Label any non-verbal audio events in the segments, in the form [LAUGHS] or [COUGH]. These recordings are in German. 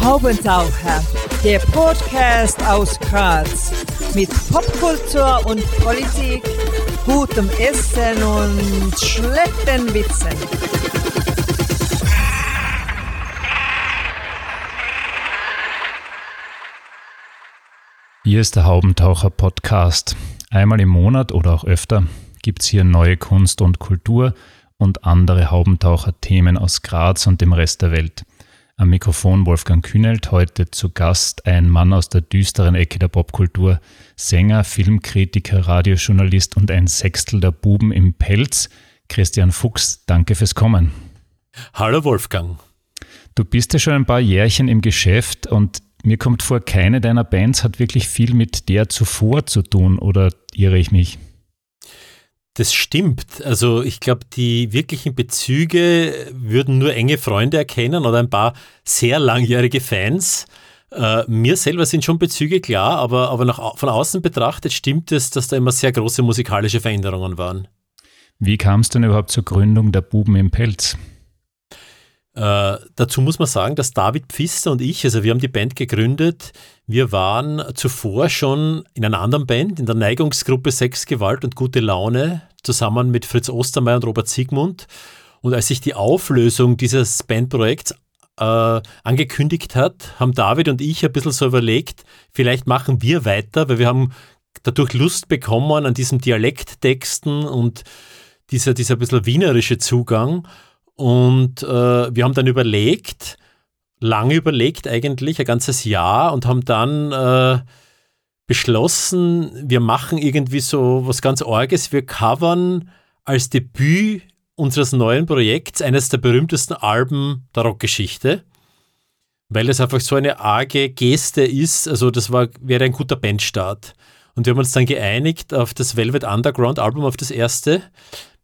Haubentaucher, der Podcast aus Graz mit Popkultur und Politik, gutem Essen und schlechten Witzen. Hier ist der Haubentaucher Podcast. Einmal im Monat oder auch öfter gibt es hier neue Kunst und Kultur und andere Haubentaucher-Themen aus Graz und dem Rest der Welt. Am Mikrofon Wolfgang Kühnelt, heute zu Gast ein Mann aus der düsteren Ecke der Popkultur, Sänger, Filmkritiker, Radiojournalist und ein Sechstel der Buben im Pelz, Christian Fuchs. Danke fürs Kommen. Hallo Wolfgang. Du bist ja schon ein paar Jährchen im Geschäft und mir kommt vor, keine deiner Bands hat wirklich viel mit der zuvor zu tun, oder irre ich mich? Das stimmt. Also ich glaube, die wirklichen Bezüge würden nur enge Freunde erkennen oder ein paar sehr langjährige Fans. Äh, mir selber sind schon Bezüge klar, aber, aber nach, von außen betrachtet stimmt es, dass da immer sehr große musikalische Veränderungen waren. Wie kam es denn überhaupt zur Gründung der Buben im Pelz? Äh, dazu muss man sagen, dass David Pfister und ich, also wir haben die Band gegründet, wir waren zuvor schon in einer anderen Band, in der Neigungsgruppe Sex, Gewalt und gute Laune, zusammen mit Fritz Ostermeier und Robert Siegmund. Und als sich die Auflösung dieses Bandprojekts äh, angekündigt hat, haben David und ich ein bisschen so überlegt, vielleicht machen wir weiter, weil wir haben dadurch Lust bekommen an diesem Dialekttexten und dieser, dieser bisschen wienerische Zugang. Und äh, wir haben dann überlegt, lange überlegt eigentlich, ein ganzes Jahr und haben dann äh, beschlossen, wir machen irgendwie so was ganz Orges. Wir covern als Debüt unseres neuen Projekts eines der berühmtesten Alben der Rockgeschichte, weil es einfach so eine arge Geste ist. Also das war, wäre ein guter Bandstart. Und wir haben uns dann geeinigt auf das Velvet Underground Album, auf das erste,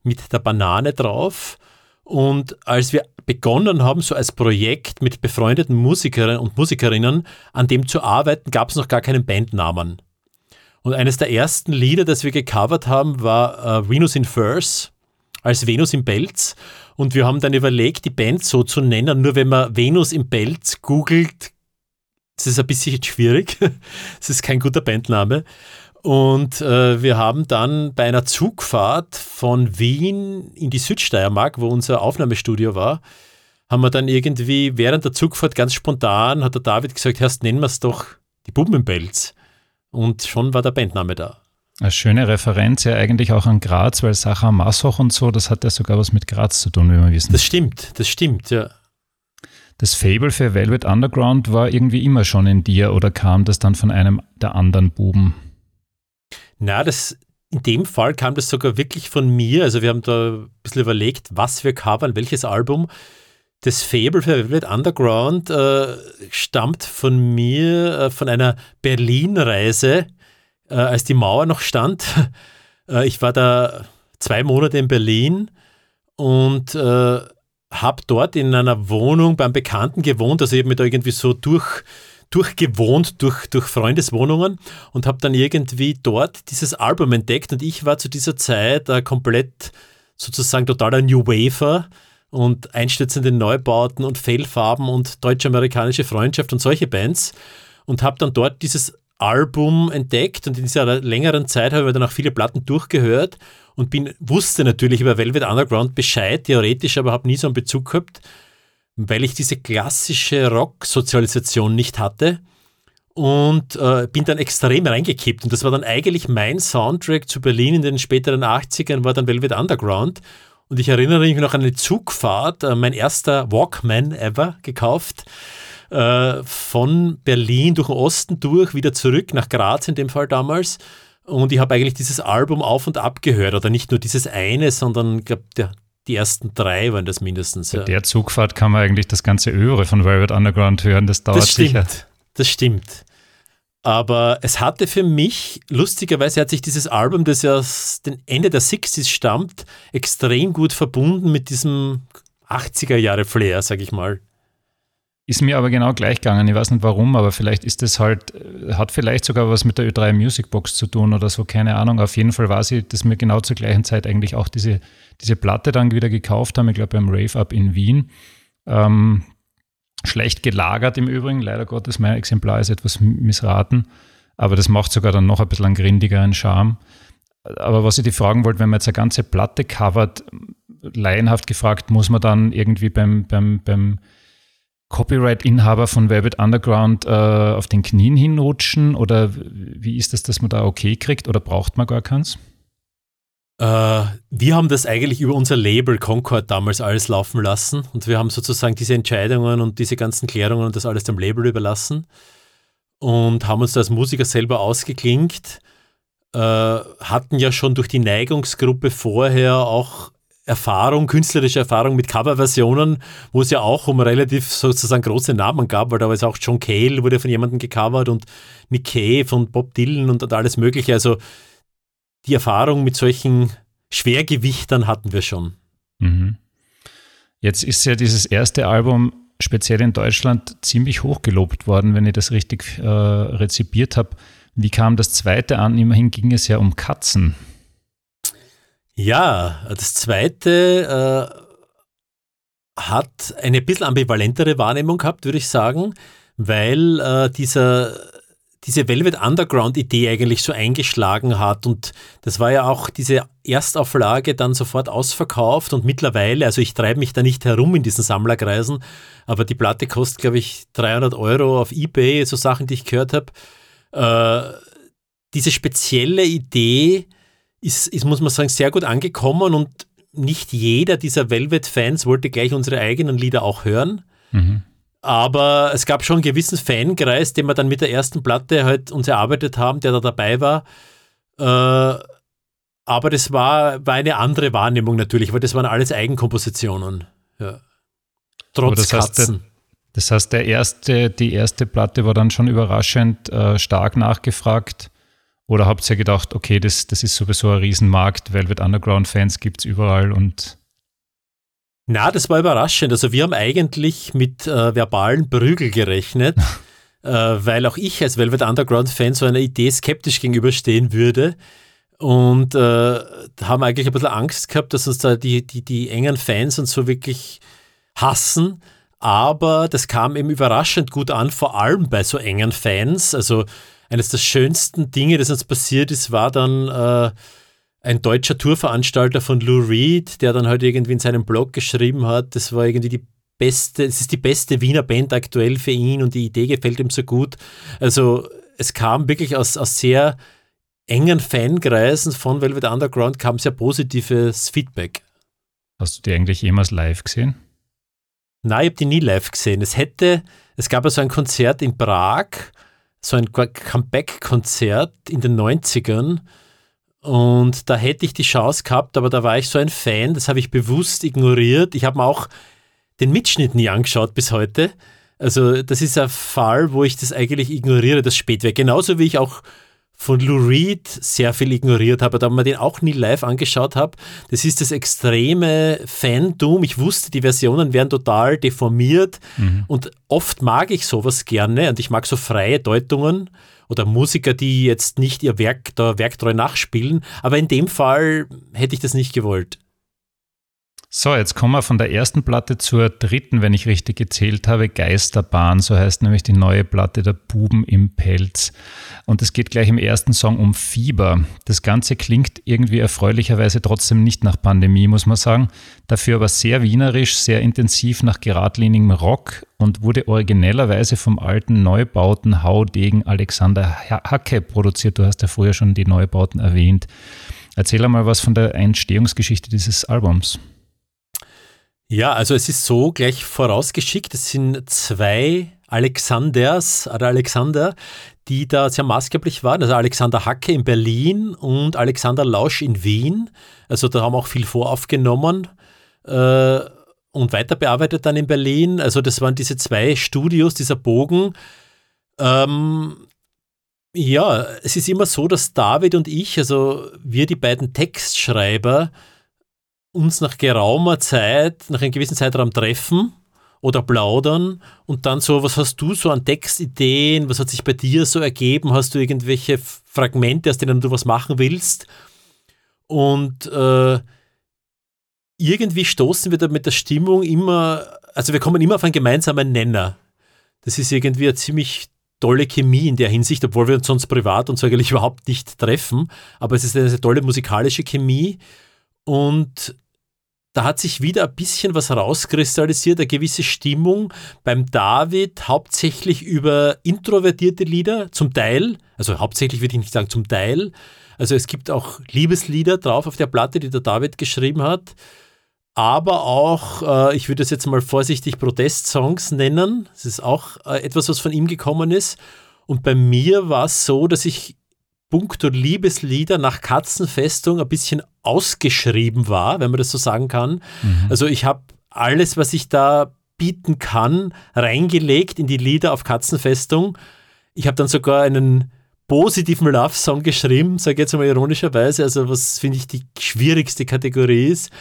mit der Banane drauf. Und als wir begonnen haben, so als Projekt mit befreundeten Musikerinnen und Musikerinnen an dem zu arbeiten, gab es noch gar keinen Bandnamen. Und eines der ersten Lieder, das wir gecovert haben, war äh, Venus in Furs als Venus im Pelz. Und wir haben dann überlegt, die Band so zu nennen, nur wenn man Venus im Pelz googelt, das ist ein bisschen schwierig. [LAUGHS] Es ist kein guter Bandname. Und äh, wir haben dann bei einer Zugfahrt von Wien in die Südsteiermark, wo unser Aufnahmestudio war, haben wir dann irgendwie während der Zugfahrt ganz spontan, hat der David gesagt, Herrst, nennen wir es doch die Buben im Pelz. Und schon war der Bandname da. Eine schöne Referenz ja eigentlich auch an Graz, weil Sacha Massoch und so, das hat ja sogar was mit Graz zu tun, wie wir wissen. Das stimmt, das stimmt, ja. Das Fable für Velvet Underground war irgendwie immer schon in dir oder kam das dann von einem der anderen Buben? Na, das, in dem Fall kam das sogar wirklich von mir. Also wir haben da ein bisschen überlegt, was wir covern, welches Album. Das Fable für Velvet Underground äh, stammt von mir, äh, von einer Berlin-Reise, äh, als die Mauer noch stand. [LAUGHS] Äh, ich war da zwei Monate in Berlin und äh, habe dort in einer Wohnung beim Bekannten gewohnt. Also ich habe mich da irgendwie so durch durchgewohnt durch, durch Freundeswohnungen und habe dann irgendwie dort dieses Album entdeckt und ich war zu dieser Zeit äh, komplett sozusagen totaler New Wafer und einstürzende Neubauten und Fellfarben und deutsch-amerikanische Freundschaft und solche Bands und habe dann dort dieses Album entdeckt und in dieser längeren Zeit habe ich dann auch viele Platten durchgehört und bin, wusste natürlich über Velvet Underground Bescheid, theoretisch, aber habe nie so einen Bezug gehabt weil ich diese klassische Rock-Sozialisation nicht hatte und äh, bin dann extrem reingekippt. Und das war dann eigentlich mein Soundtrack zu Berlin in den späteren 80ern, war dann Velvet Underground. Und ich erinnere mich noch an eine Zugfahrt, äh, mein erster Walkman ever gekauft, äh, von Berlin durch den Osten durch, wieder zurück nach Graz in dem Fall damals. Und ich habe eigentlich dieses Album auf und ab gehört, oder nicht nur dieses eine, sondern ich glaube, der, die ersten drei waren das mindestens. Bei ja. der Zugfahrt kann man eigentlich das ganze Övre von Velvet Underground hören, das dauert das stimmt, sicher. Das stimmt. Aber es hatte für mich, lustigerweise hat sich dieses Album, das ja aus dem Ende der 60s stammt, extrem gut verbunden mit diesem 80er Jahre Flair, sag ich mal. Ist mir aber genau gleich gegangen. Ich weiß nicht warum, aber vielleicht ist es halt, äh, hat vielleicht sogar was mit der Ö3 Music Box zu tun oder so, keine Ahnung. Auf jeden Fall war sie, dass mir genau zur gleichen Zeit eigentlich auch diese, diese Platte dann wieder gekauft haben, ich glaube beim Rave Up in Wien. Ähm, schlecht gelagert im Übrigen, leider Gottes, mein Exemplar ist etwas missraten, aber das macht sogar dann noch ein bisschen einen grindigeren Charme. Aber was ich dich fragen wollte, wenn man jetzt eine ganze Platte covert, laienhaft gefragt, muss man dann irgendwie beim, beim, beim Copyright-Inhaber von Velvet Underground äh, auf den Knien hinrutschen? Oder wie ist das, dass man da okay kriegt? Oder braucht man gar keins? Äh, wir haben das eigentlich über unser Label Concord damals alles laufen lassen und wir haben sozusagen diese Entscheidungen und diese ganzen Klärungen und das alles dem Label überlassen und haben uns da als Musiker selber ausgeklinkt. Äh, hatten ja schon durch die Neigungsgruppe vorher auch Erfahrung, künstlerische Erfahrung mit Coverversionen, wo es ja auch um relativ sozusagen große Namen gab, weil da war es auch John Cale wurde von jemandem gecovert und Nick Cave und Bob Dylan und, alles Mögliche. Also die Erfahrung mit solchen Schwergewichtern hatten wir schon. Mhm. Jetzt ist ja dieses erste Album speziell in Deutschland ziemlich hoch gelobt worden, wenn ich das richtig äh, rezipiert habe. Wie kam das zweite an? Immerhin ging es ja um Katzen. Ja, das zweite äh, hat eine bisschen ambivalentere Wahrnehmung gehabt, würde ich sagen, weil äh, dieser, diese Velvet Underground-Idee eigentlich so eingeschlagen hat. Und das war ja auch diese Erstauflage dann sofort ausverkauft und mittlerweile, also ich treibe mich da nicht herum in diesen Sammlerkreisen, aber die Platte kostet, glaube ich, 300 Euro auf Ebay, so Sachen, die ich gehört habe. Äh, diese spezielle Idee, ist, ist, muss man sagen, sehr gut angekommen und nicht jeder dieser Velvet-Fans wollte gleich unsere eigenen Lieder auch hören. Mhm. Aber es gab schon einen gewissen Fankreis, den wir dann mit der ersten Platte halt uns erarbeitet haben, der da dabei war. Äh, aber das war, war eine andere Wahrnehmung natürlich, weil das waren alles Eigenkompositionen. Ja. Trotz das Katzen. Heißt, das heißt, der erste, die erste Platte war dann schon überraschend äh, stark nachgefragt. Oder habt ihr gedacht, okay, das, das ist sowieso ein Riesenmarkt, Velvet Underground-Fans gibt es überall und. Na, das war überraschend. Also wir haben eigentlich mit äh, verbalen Prügel gerechnet, [LAUGHS] äh, weil auch ich als Velvet Underground-Fan so einer Idee skeptisch gegenüberstehen würde. Und äh, haben eigentlich ein bisschen Angst gehabt, dass uns da die, die, die engen Fans und so wirklich hassen. Aber das kam eben überraschend gut an, vor allem bei so engen Fans. Also eines der schönsten Dinge, das uns passiert ist, war dann äh, ein deutscher Tourveranstalter von Lou Reed, der dann halt irgendwie in seinem Blog geschrieben hat, das war irgendwie die beste, es ist die beste Wiener Band aktuell für ihn und die Idee gefällt ihm so gut. Also es kam wirklich aus, aus sehr engen Fankreisen von Velvet Underground kam sehr positives Feedback. Hast du die eigentlich jemals live gesehen? Nein, ich habe die nie live gesehen. Es hätte, es gab also ein Konzert in Prag so ein Comeback-Konzert in den 90ern. Und da hätte ich die Chance gehabt, aber da war ich so ein Fan, das habe ich bewusst ignoriert. Ich habe mir auch den Mitschnitt nie angeschaut bis heute. Also das ist ein Fall, wo ich das eigentlich ignoriere, das Spätwerk. Genauso wie ich auch von Lou Reed sehr viel ignoriert habe, da man den auch nie live angeschaut habe. Das ist das extreme Fandom. Ich wusste, die Versionen werden total deformiert mhm. und oft mag ich sowas gerne und ich mag so freie Deutungen oder Musiker, die jetzt nicht ihr Werk da werktreu nachspielen, aber in dem Fall hätte ich das nicht gewollt. So, jetzt kommen wir von der ersten Platte zur dritten, wenn ich richtig gezählt habe, Geisterbahn, so heißt nämlich die neue Platte der Buben im Pelz. Und es geht gleich im ersten Song um Fieber. Das Ganze klingt irgendwie erfreulicherweise trotzdem nicht nach Pandemie, muss man sagen. Dafür aber sehr wienerisch, sehr intensiv nach geradlinigem Rock und wurde originellerweise vom alten Neubauten Haudegen Alexander Hacke produziert. Du hast ja früher schon die Neubauten erwähnt. Erzähl einmal was von der Entstehungsgeschichte dieses Albums. Ja, also es ist so gleich vorausgeschickt, es sind zwei Alexanders oder Alexander, die da sehr maßgeblich waren. Also Alexander Hacke in Berlin und Alexander Lausch in Wien. Also da haben auch viel voraufgenommen äh, und weiter bearbeitet dann in Berlin. Also das waren diese zwei Studios, dieser Bogen. Ähm, ja, es ist immer so, dass David und ich, also wir die beiden Textschreiber, uns nach geraumer Zeit, nach einem gewissen Zeitraum treffen oder plaudern und dann so, was hast du so an Textideen, was hat sich bei dir so ergeben, hast du irgendwelche Fragmente, aus denen du was machen willst und äh, irgendwie stoßen wir da mit der Stimmung immer also wir kommen immer auf einen gemeinsamen Nenner. Das ist irgendwie eine ziemlich tolle Chemie in der Hinsicht, obwohl wir uns sonst privat uns eigentlich [LAUGHS] überhaupt nicht treffen. Aber es ist eine tolle musikalische Chemie und da hat sich wieder ein bisschen was rauskristallisiert, eine gewisse Stimmung beim David, hauptsächlich über introvertierte Lieder, zum Teil, also hauptsächlich würde ich nicht sagen zum Teil. Also es gibt auch Liebeslieder drauf auf der Platte, die der David geschrieben hat aber auch, äh, ich würde es jetzt mal vorsichtig Protestsongs nennen. Das ist auch äh, etwas, was von ihm gekommen ist. Und bei mir war es so, dass ich puncto Liebeslieder nach Katzenfestung ein bisschen ausgeschrieben war, wenn man das so sagen kann. Mhm. Also ich habe alles, was ich da bieten kann, reingelegt in die Lieder auf Katzenfestung. Ich habe dann sogar einen positiven Love-Song geschrieben, sage ich jetzt mal ironischerweise, also was finde ich die schwierigste Kategorie ist.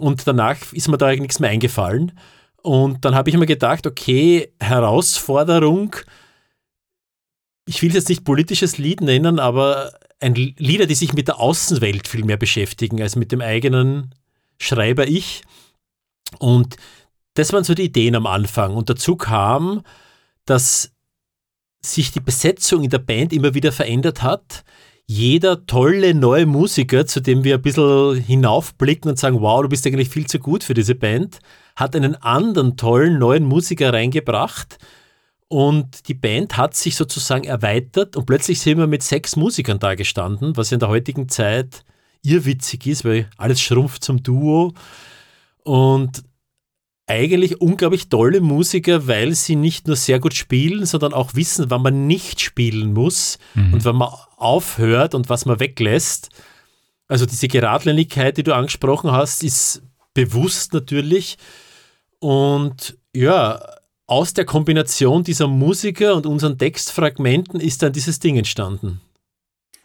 Und danach ist mir da eigentlich nichts mehr eingefallen. Und dann habe ich mir gedacht, okay, Herausforderung, ich will jetzt nicht politisches Lied nennen, aber ein Lieder, die sich mit der Außenwelt viel mehr beschäftigen als mit dem eigenen Schreiber ich. Und das waren so die Ideen am Anfang. Und dazu kam, dass sich die Besetzung in der Band immer wieder verändert hat jeder tolle neue Musiker, zu dem wir ein bisschen hinaufblicken und sagen, wow, du bist eigentlich viel zu gut für diese Band, hat einen anderen tollen neuen Musiker reingebracht. Und die Band hat sich sozusagen erweitert und plötzlich sind wir mit sechs Musikern da gestanden, was in der heutigen Zeit irrwitzig ist, weil alles schrumpft zum Duo. Und eigentlich unglaublich tolle Musiker, weil sie nicht nur sehr gut spielen, sondern auch wissen, wann man nicht spielen muss mhm. und wann man aufhört und was man weglässt. Also diese Geradlinigkeit, die du angesprochen hast, ist bewusst natürlich. Und ja, aus der Kombination dieser Musiker und unseren Textfragmenten ist dann dieses Ding entstanden.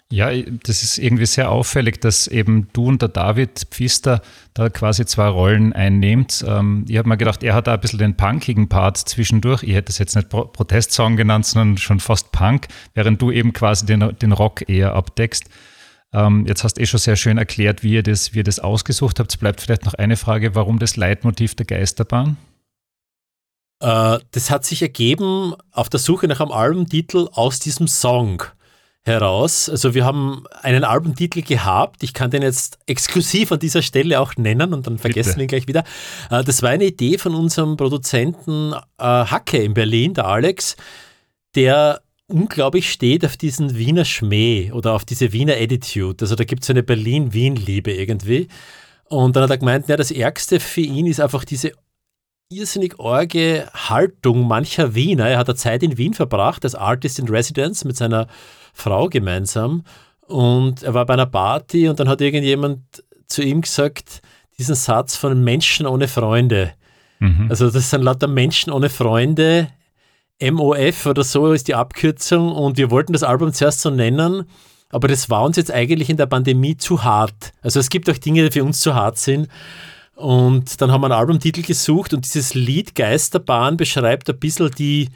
Ja, das ist irgendwie sehr auffällig, dass eben du und der David Pfister da quasi zwei Rollen einnehmt. Ähm, ich habe mir gedacht, er hat da ein bisschen den punkigen Part zwischendurch. Ich hätte es jetzt nicht Pro Protestsong genannt, sondern schon fast Punk, während du eben quasi den, den Rock eher abdeckst. Ähm, jetzt hast du eh schon sehr schön erklärt, wie ihr, das, wie ihr das ausgesucht habt. Es bleibt vielleicht noch eine Frage, warum das Leitmotiv der Geisterbahn? Äh, das hat sich ergeben auf der Suche nach einem Albumtitel aus diesem Song heraus. Also wir haben einen Albumtitel gehabt. Ich kann den jetzt exklusiv an dieser Stelle auch nennen und dann vergessen Bitte. wir ihn gleich wieder. Äh, das war eine Idee von unserem Produzenten äh, Hacke in Berlin, der Alex, der unglaublich steht auf diesen Wiener Schmäh oder auf diese Wiener Attitude. Also da gibt es eine Berlin-Wien-Liebe irgendwie. Und dann hat er gemeint, ja, das Ärgste für ihn ist einfach diese irrsinnig orge Haltung mancher Wiener. Er hat eine Zeit in Wien verbracht als Artist in Residence mit seiner Frau gemeinsam und er war bei einer Party und dann hat irgendjemand zu ihm gesagt, diesen Satz von Menschen ohne Freunde. Mhm. Also das sind lauter Menschen ohne Freunde. MOF oder so ist die Abkürzung und wir wollten das Album zuerst so nennen, aber das war uns jetzt eigentlich in der Pandemie zu hart. Also es gibt auch Dinge, die für uns zu hart sind. Und dann haben wir einen Albumtitel gesucht und dieses Lied Geisterbahn beschreibt ein bisschen die,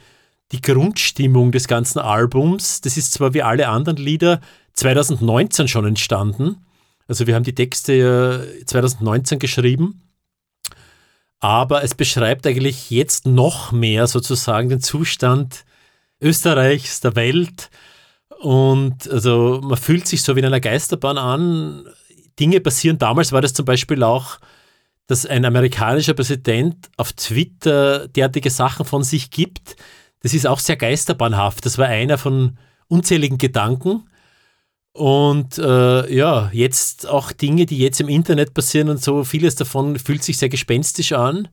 die Grundstimmung des ganzen Albums. Das ist zwar wie alle anderen Lieder 2019 schon entstanden. Also wir haben die Texte 2019 geschrieben. Aber es beschreibt eigentlich jetzt noch mehr sozusagen den Zustand Österreichs, der Welt. Und also man fühlt sich so wie in einer Geisterbahn an. Dinge passieren. Damals war das zum Beispiel auch, dass ein amerikanischer Präsident auf Twitter derartige Sachen von sich gibt, das ist auch sehr geisterbahnhaft. Das war einer von unzähligen Gedanken. Und äh, ja, jetzt auch Dinge, die jetzt im Internet passieren und so, vieles davon fühlt sich sehr gespenstisch an.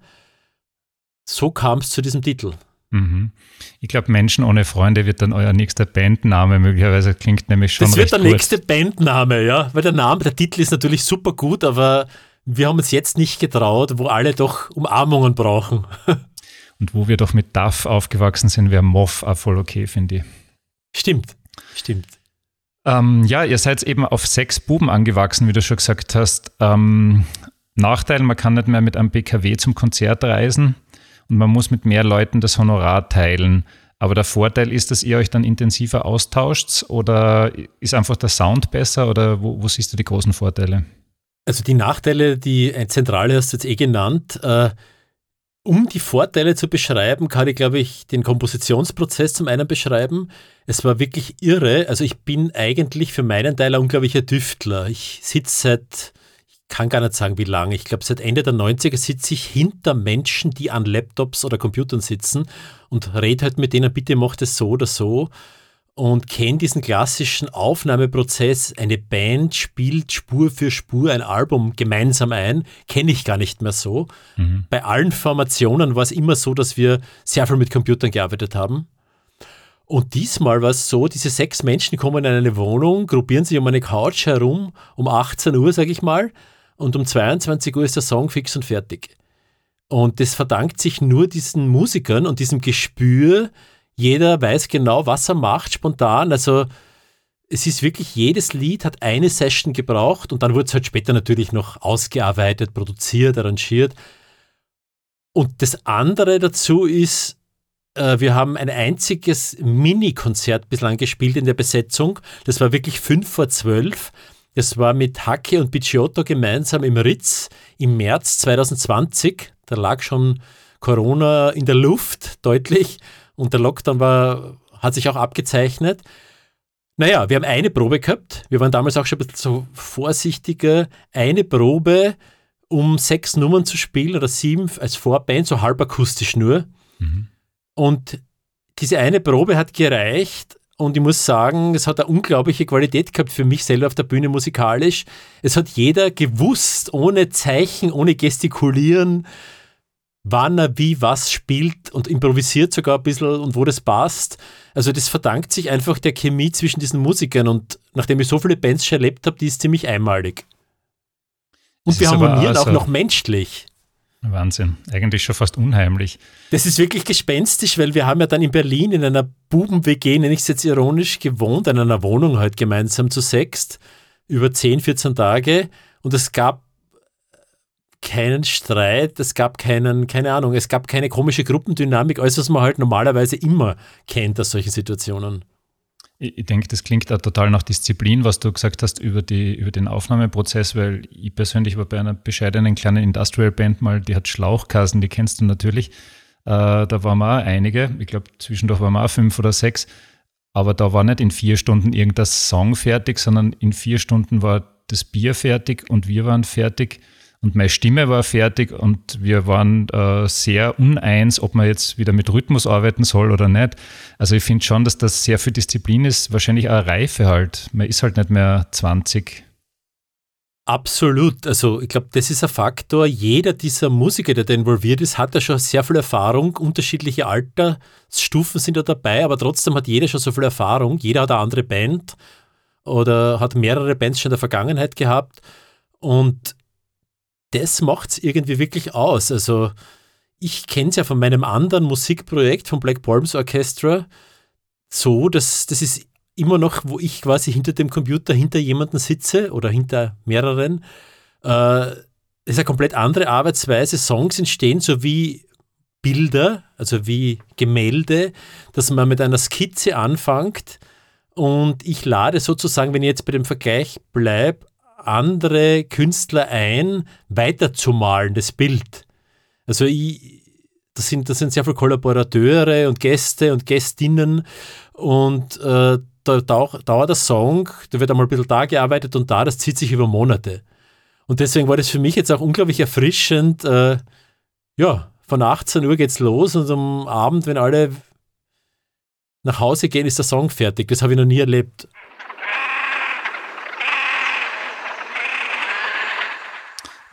So kam es zu diesem Titel. Mhm. Ich glaube, Menschen ohne Freunde wird dann euer nächster Bandname möglicherweise klingt nämlich schon. Das wird der kurz. nächste Bandname, ja. Weil der Name, der Titel ist natürlich super gut, aber wir haben uns jetzt nicht getraut, wo alle doch Umarmungen brauchen. [LAUGHS] Und wo wir doch mit Duff aufgewachsen sind, wäre Moff auch voll okay, finde ich. Stimmt, stimmt. Ähm, ja, ihr seid eben auf sechs Buben angewachsen, wie du schon gesagt hast. Ähm, Nachteil, man kann nicht mehr mit einem BKW zum Konzert reisen und man muss mit mehr Leuten das Honorar teilen. Aber der Vorteil ist, dass ihr euch dann intensiver austauscht oder ist einfach der Sound besser oder wo, wo siehst du die großen Vorteile? Also die Nachteile, die Zentrale hast du jetzt eh genannt. Äh, Um die Vorteile zu beschreiben, kann ich, glaube ich, den Kompositionsprozess zum einen beschreiben. Es war wirklich irre. Also ich bin eigentlich für meinen Teil ein unglaublicher Düftler. Ich sitze seit, ich kann gar nicht sagen, wie lange. Ich glaube, seit Ende der 90er sitze ich hinter Menschen, die an Laptops oder Computern sitzen und rede halt mit denen, bitte macht es so oder so und kenne diesen klassischen Aufnahmeprozess. Eine Band spielt Spur für Spur ein Album gemeinsam ein, kenne ich gar nicht mehr so. Mhm. Bei allen Formationen war es immer so, dass wir sehr viel mit Computern gearbeitet haben. Und diesmal war es so, diese sechs Menschen kommen in eine Wohnung, gruppieren sich um eine Couch herum, um 18 Uhr, sage ich mal, und um 22 Uhr ist der Song fix und fertig. Und das verdankt sich nur diesen Musikern und diesem Gespür, jeder weiß genau, was er macht, spontan. Also es ist wirklich, jedes Lied hat eine Session gebraucht und dann wurde es halt später natürlich noch ausgearbeitet, produziert, arrangiert. Und das andere dazu ist, äh, wir haben ein einziges Mini-Konzert bislang gespielt in der Besetzung. Das war wirklich fünf vor zwölf. Das war mit Hacke und Picciotto gemeinsam im Ritz im März 2020. Da lag schon Corona in der Luft, deutlich. Und der Lockdown war, hat sich auch abgezeichnet. Naja, wir haben eine Probe gehabt. Wir waren damals auch schon ein bisschen so vorsichtiger. Eine Probe, um sechs Nummern zu spielen oder sieben als Vorband, so halb akustisch nur. Mhm. Und diese eine Probe hat gereicht. Und ich muss sagen, es hat eine unglaubliche Qualität gehabt für mich selber auf der Bühne musikalisch. Es hat jeder gewusst, ohne Zeichen, ohne Gestikulieren, wann er wie was spielt und improvisiert sogar ein bisschen und wo das passt. Also das verdankt sich einfach der Chemie zwischen diesen Musikern und nachdem ich so viele Bands schon erlebt habe, die ist ziemlich einmalig. Und das wir harmonieren also auch noch menschlich. Wahnsinn, eigentlich schon fast unheimlich. Das ist wirklich gespenstisch, weil wir haben ja dann in Berlin in einer Buben-WG, nenne ich es jetzt ironisch, gewohnt, in einer Wohnung halt gemeinsam zu sechst, über 10, 14 Tage. Und es gab keinen Streit, es gab keinen, keine Ahnung, es gab keine komische Gruppendynamik, alles, was man halt normalerweise immer kennt aus solchen Situationen. Ich, denke, das klingt da total nach Disziplin, was du gesagt hast über, die, über den Aufnahmeprozess, weil ich persönlich war bei einer bescheidenen kleinen Industrial Band mal, die hat Schlauchkassen, die kennst du natürlich. Äh, da waren wir auch einige, ich glaube zwischendurch waren wir auch fünf oder sechs, aber da war nicht in vier Stunden irgendein Song fertig, sondern in vier Stunden war das Bier fertig und wir waren fertig und meine Stimme war fertig und wir waren äh, sehr uneins, ob man jetzt wieder mit Rhythmus arbeiten soll oder nicht. Also ich finde schon, dass das sehr viel Disziplin ist, wahrscheinlich auch Reife halt. Man ist halt nicht mehr 20. Absolut. Also ich glaube, das ist ein Faktor. Jeder dieser Musiker, der da involviert ist, hat ja schon sehr viel Erfahrung. Unterschiedliche Altersstufen sind da dabei, aber trotzdem hat jeder schon so viel Erfahrung. Jeder hat eine andere Band oder hat mehrere Bands schon in der Vergangenheit gehabt. Und das macht es irgendwie wirklich aus. Also ich kenne es ja von meinem anderen Musikprojekt vom Black Palms Orchestra so, dass das ist immer noch, wo ich quasi hinter dem Computer hinter jemanden sitze oder hinter mehreren. Äh, ist eine komplett andere Arbeitsweise. Songs entstehen so wie Bilder, also wie Gemälde, dass man mit einer Skizze anfängt und ich lade sozusagen, wenn ich jetzt bei dem Vergleich bleibe, andere Künstler ein, weiterzumalen, das Bild. Also ich, das, sind, das sind sehr viele Kollaborateure und Gäste und Gästinnen und äh, da dauert der Song, da wird einmal ein bisschen da gearbeitet und da, das zieht sich über Monate. Und deswegen war das für mich jetzt auch unglaublich erfrischend. Äh, ja, von 18 Uhr geht's los und am Abend, wenn alle nach Hause gehen, ist der Song fertig. Das habe ich noch nie erlebt.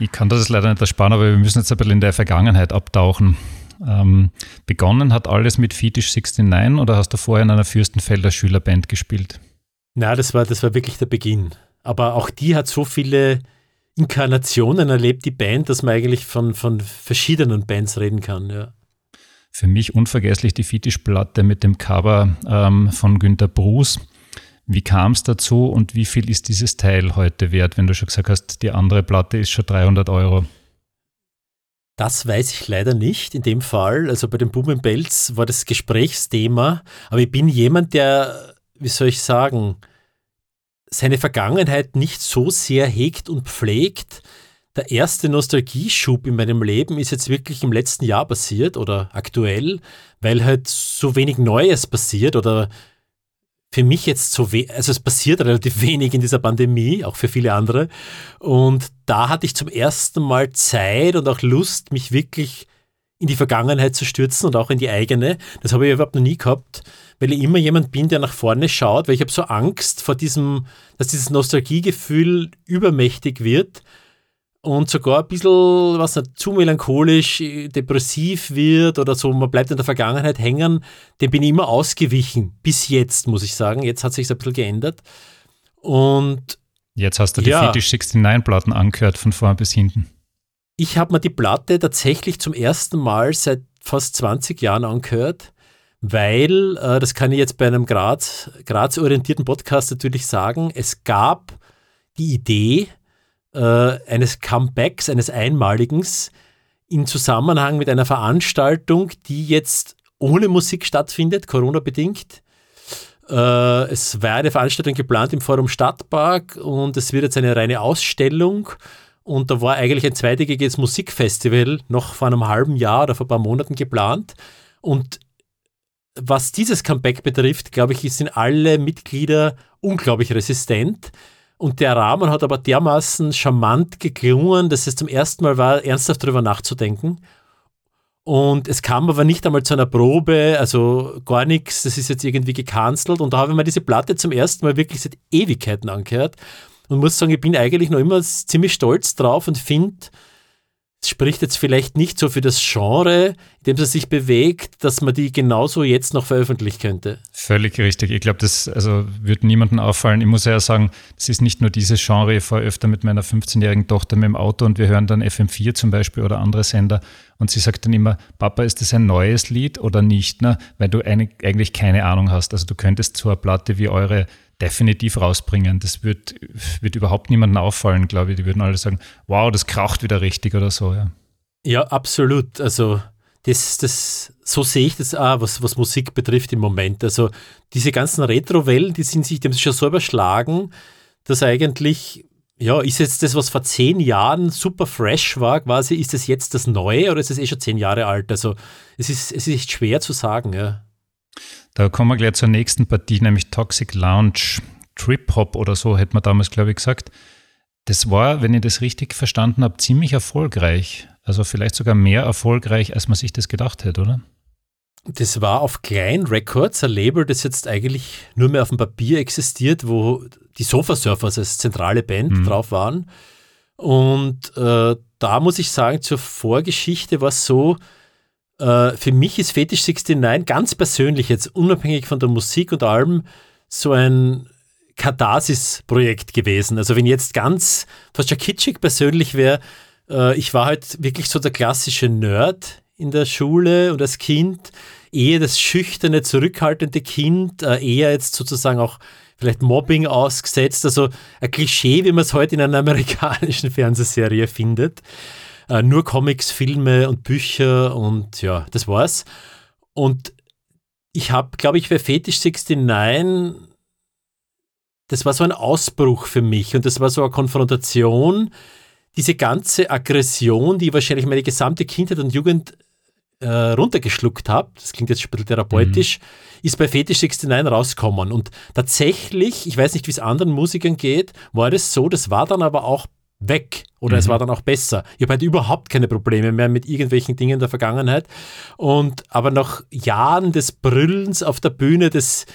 Ich kann das leider nicht ersparen, aber wir müssen jetzt ein bisschen in der Vergangenheit abtauchen. Ähm, begonnen hat alles mit Fetish 69 oder hast du vorher in einer Fürstenfelder Schülerband gespielt? Na, das war, das war wirklich der Beginn. Aber auch die hat so viele Inkarnationen erlebt, die Band, dass man eigentlich von, von verschiedenen Bands reden kann. Ja. Für mich unvergesslich die Fetischplatte mit dem Cover ähm, von Günter Bruce wie kam es dazu und wie viel ist dieses Teil heute wert, wenn du schon gesagt hast, die andere Platte ist schon 300 Euro? Das weiß ich leider nicht in dem Fall. Also bei den Boom Bells war das Gesprächsthema. Aber ich bin jemand, der, wie soll ich sagen, seine Vergangenheit nicht so sehr hegt und pflegt, der erste Nostalgieschub in meinem Leben ist jetzt wirklich im letzten Jahr passiert oder aktuell, weil halt so wenig Neues passiert oder für mich jetzt so, also es passiert relativ [LAUGHS] wenig in dieser Pandemie, auch für viele andere. Und da hatte ich zum ersten Mal Zeit und auch Lust, mich wirklich in die Vergangenheit zu stürzen und auch in die eigene. Das habe ich überhaupt noch nie gehabt, weil ich immer jemand bin, der nach vorne schaut, weil ich habe so Angst vor diesem, dass dieses Nostalgiegefühl übermächtig wird und sogar ein bisschen, was nicht, zu melancholisch, depressiv wird oder so, man bleibt in der Vergangenheit hängen, dem bin ich immer ausgewichen. Bis jetzt, muss ich sagen. Jetzt hat sich ein bisschen geändert. Und Jetzt hast du die ja, Fetish 69 Platten angehört, von vorn bis hinten. Ich habe mir die Platte tatsächlich zum ersten Mal seit fast 20 Jahren angehört, weil, äh, das kann ich jetzt bei einem Graz, Graz-orientierten Podcast natürlich sagen, es gab die Idee, äh, eines Comebacks, eines Einmaligens in Zusammenhang mit einer Veranstaltung, die jetzt ohne Musik stattfindet, Corona-bedingt. Äh, es war eine Veranstaltung geplant im Forum Stadtpark und es wird jetzt eine reine Ausstellung. Und da war eigentlich ein zweitägiges Musikfestival noch vor einem halben Jahr oder vor ein paar Monaten geplant. Und was dieses Comeback betrifft, glaube ich, sind alle Mitglieder unglaublich resistent. Und der Rahmen hat aber dermaßen charmant geklungen, dass es zum ersten Mal war, ernsthaft darüber nachzudenken. Und es kam aber nicht einmal zu einer Probe, also gar nichts, das ist jetzt irgendwie gecancelt. Und da habe ich mir diese Platte zum ersten Mal wirklich seit Ewigkeiten angehört und muss sagen, ich bin eigentlich noch immer ziemlich stolz drauf und finde, spricht jetzt vielleicht nicht so für das Genre, in dem sie sich bewegt, dass man die genauso jetzt noch veröffentlichen könnte. Völlig richtig. Ich glaube, das also wird niemandem auffallen. Ich muss ja sagen, das ist nicht nur dieses Genre. Ich fahre öfter mit meiner 15-jährigen Tochter mit dem Auto und wir hören dann FM4 zum Beispiel oder andere Sender und sie sagt dann immer, Papa, ist das ein neues Lied oder nicht? Ne? Weil du eigentlich keine Ahnung hast. Also du könntest so eine Platte wie eure definitiv rausbringen. Das wird, wird überhaupt niemandem auffallen, glaube ich. Die würden alle sagen, wow, das kraucht wieder richtig oder so. Ja, ja absolut. Also das, das, so sehe ich das auch, was, was Musik betrifft im Moment. Also diese ganzen Retro-Wellen, die sind sich, sich schon so überschlagen, dass eigentlich, ja, ist jetzt das, was vor zehn Jahren super fresh war, quasi, ist es jetzt das Neue oder ist es eh schon zehn Jahre alt? Also es ist, es ist schwer zu sagen, ja. Da kommen wir gleich zur nächsten Partie, nämlich Toxic Lounge. Trip Hop oder so, hätte man damals, glaube ich, gesagt. Das war, wenn ich das richtig verstanden habe, ziemlich erfolgreich. Also vielleicht sogar mehr erfolgreich, als man sich das gedacht hätte, oder? Das war auf Klein Records, ein Label, das jetzt eigentlich nur mehr auf dem Papier existiert, wo die Sofa Surfers als zentrale Band mhm. drauf waren. Und äh, da muss ich sagen, zur Vorgeschichte war es so, äh, für mich ist Fetish 69 ganz persönlich jetzt unabhängig von der Musik und allem so ein Katharsis-Projekt gewesen. Also wenn jetzt ganz fast schon kitschig persönlich wäre, äh, ich war halt wirklich so der klassische Nerd in der Schule und als Kind, eher das schüchterne, zurückhaltende Kind, äh, eher jetzt sozusagen auch vielleicht Mobbing ausgesetzt, also ein Klischee, wie man es heute in einer [LAUGHS] amerikanischen Fernsehserie findet. Äh, nur Comics, Filme und Bücher und ja, das war's. Und ich habe, glaube ich, bei Fetish 69, das war so ein Ausbruch für mich und das war so eine Konfrontation. Diese ganze Aggression, die wahrscheinlich meine gesamte Kindheit und Jugend äh, runtergeschluckt habe, das klingt jetzt ein bisschen therapeutisch, mhm. ist bei Fetish 69 rausgekommen. Und tatsächlich, ich weiß nicht, wie es anderen Musikern geht, war das so, das war dann aber auch weg oder mhm. es war dann auch besser. Ich habe halt überhaupt keine Probleme mehr mit irgendwelchen Dingen der Vergangenheit. Und aber nach Jahren des Brüllens auf der Bühne, des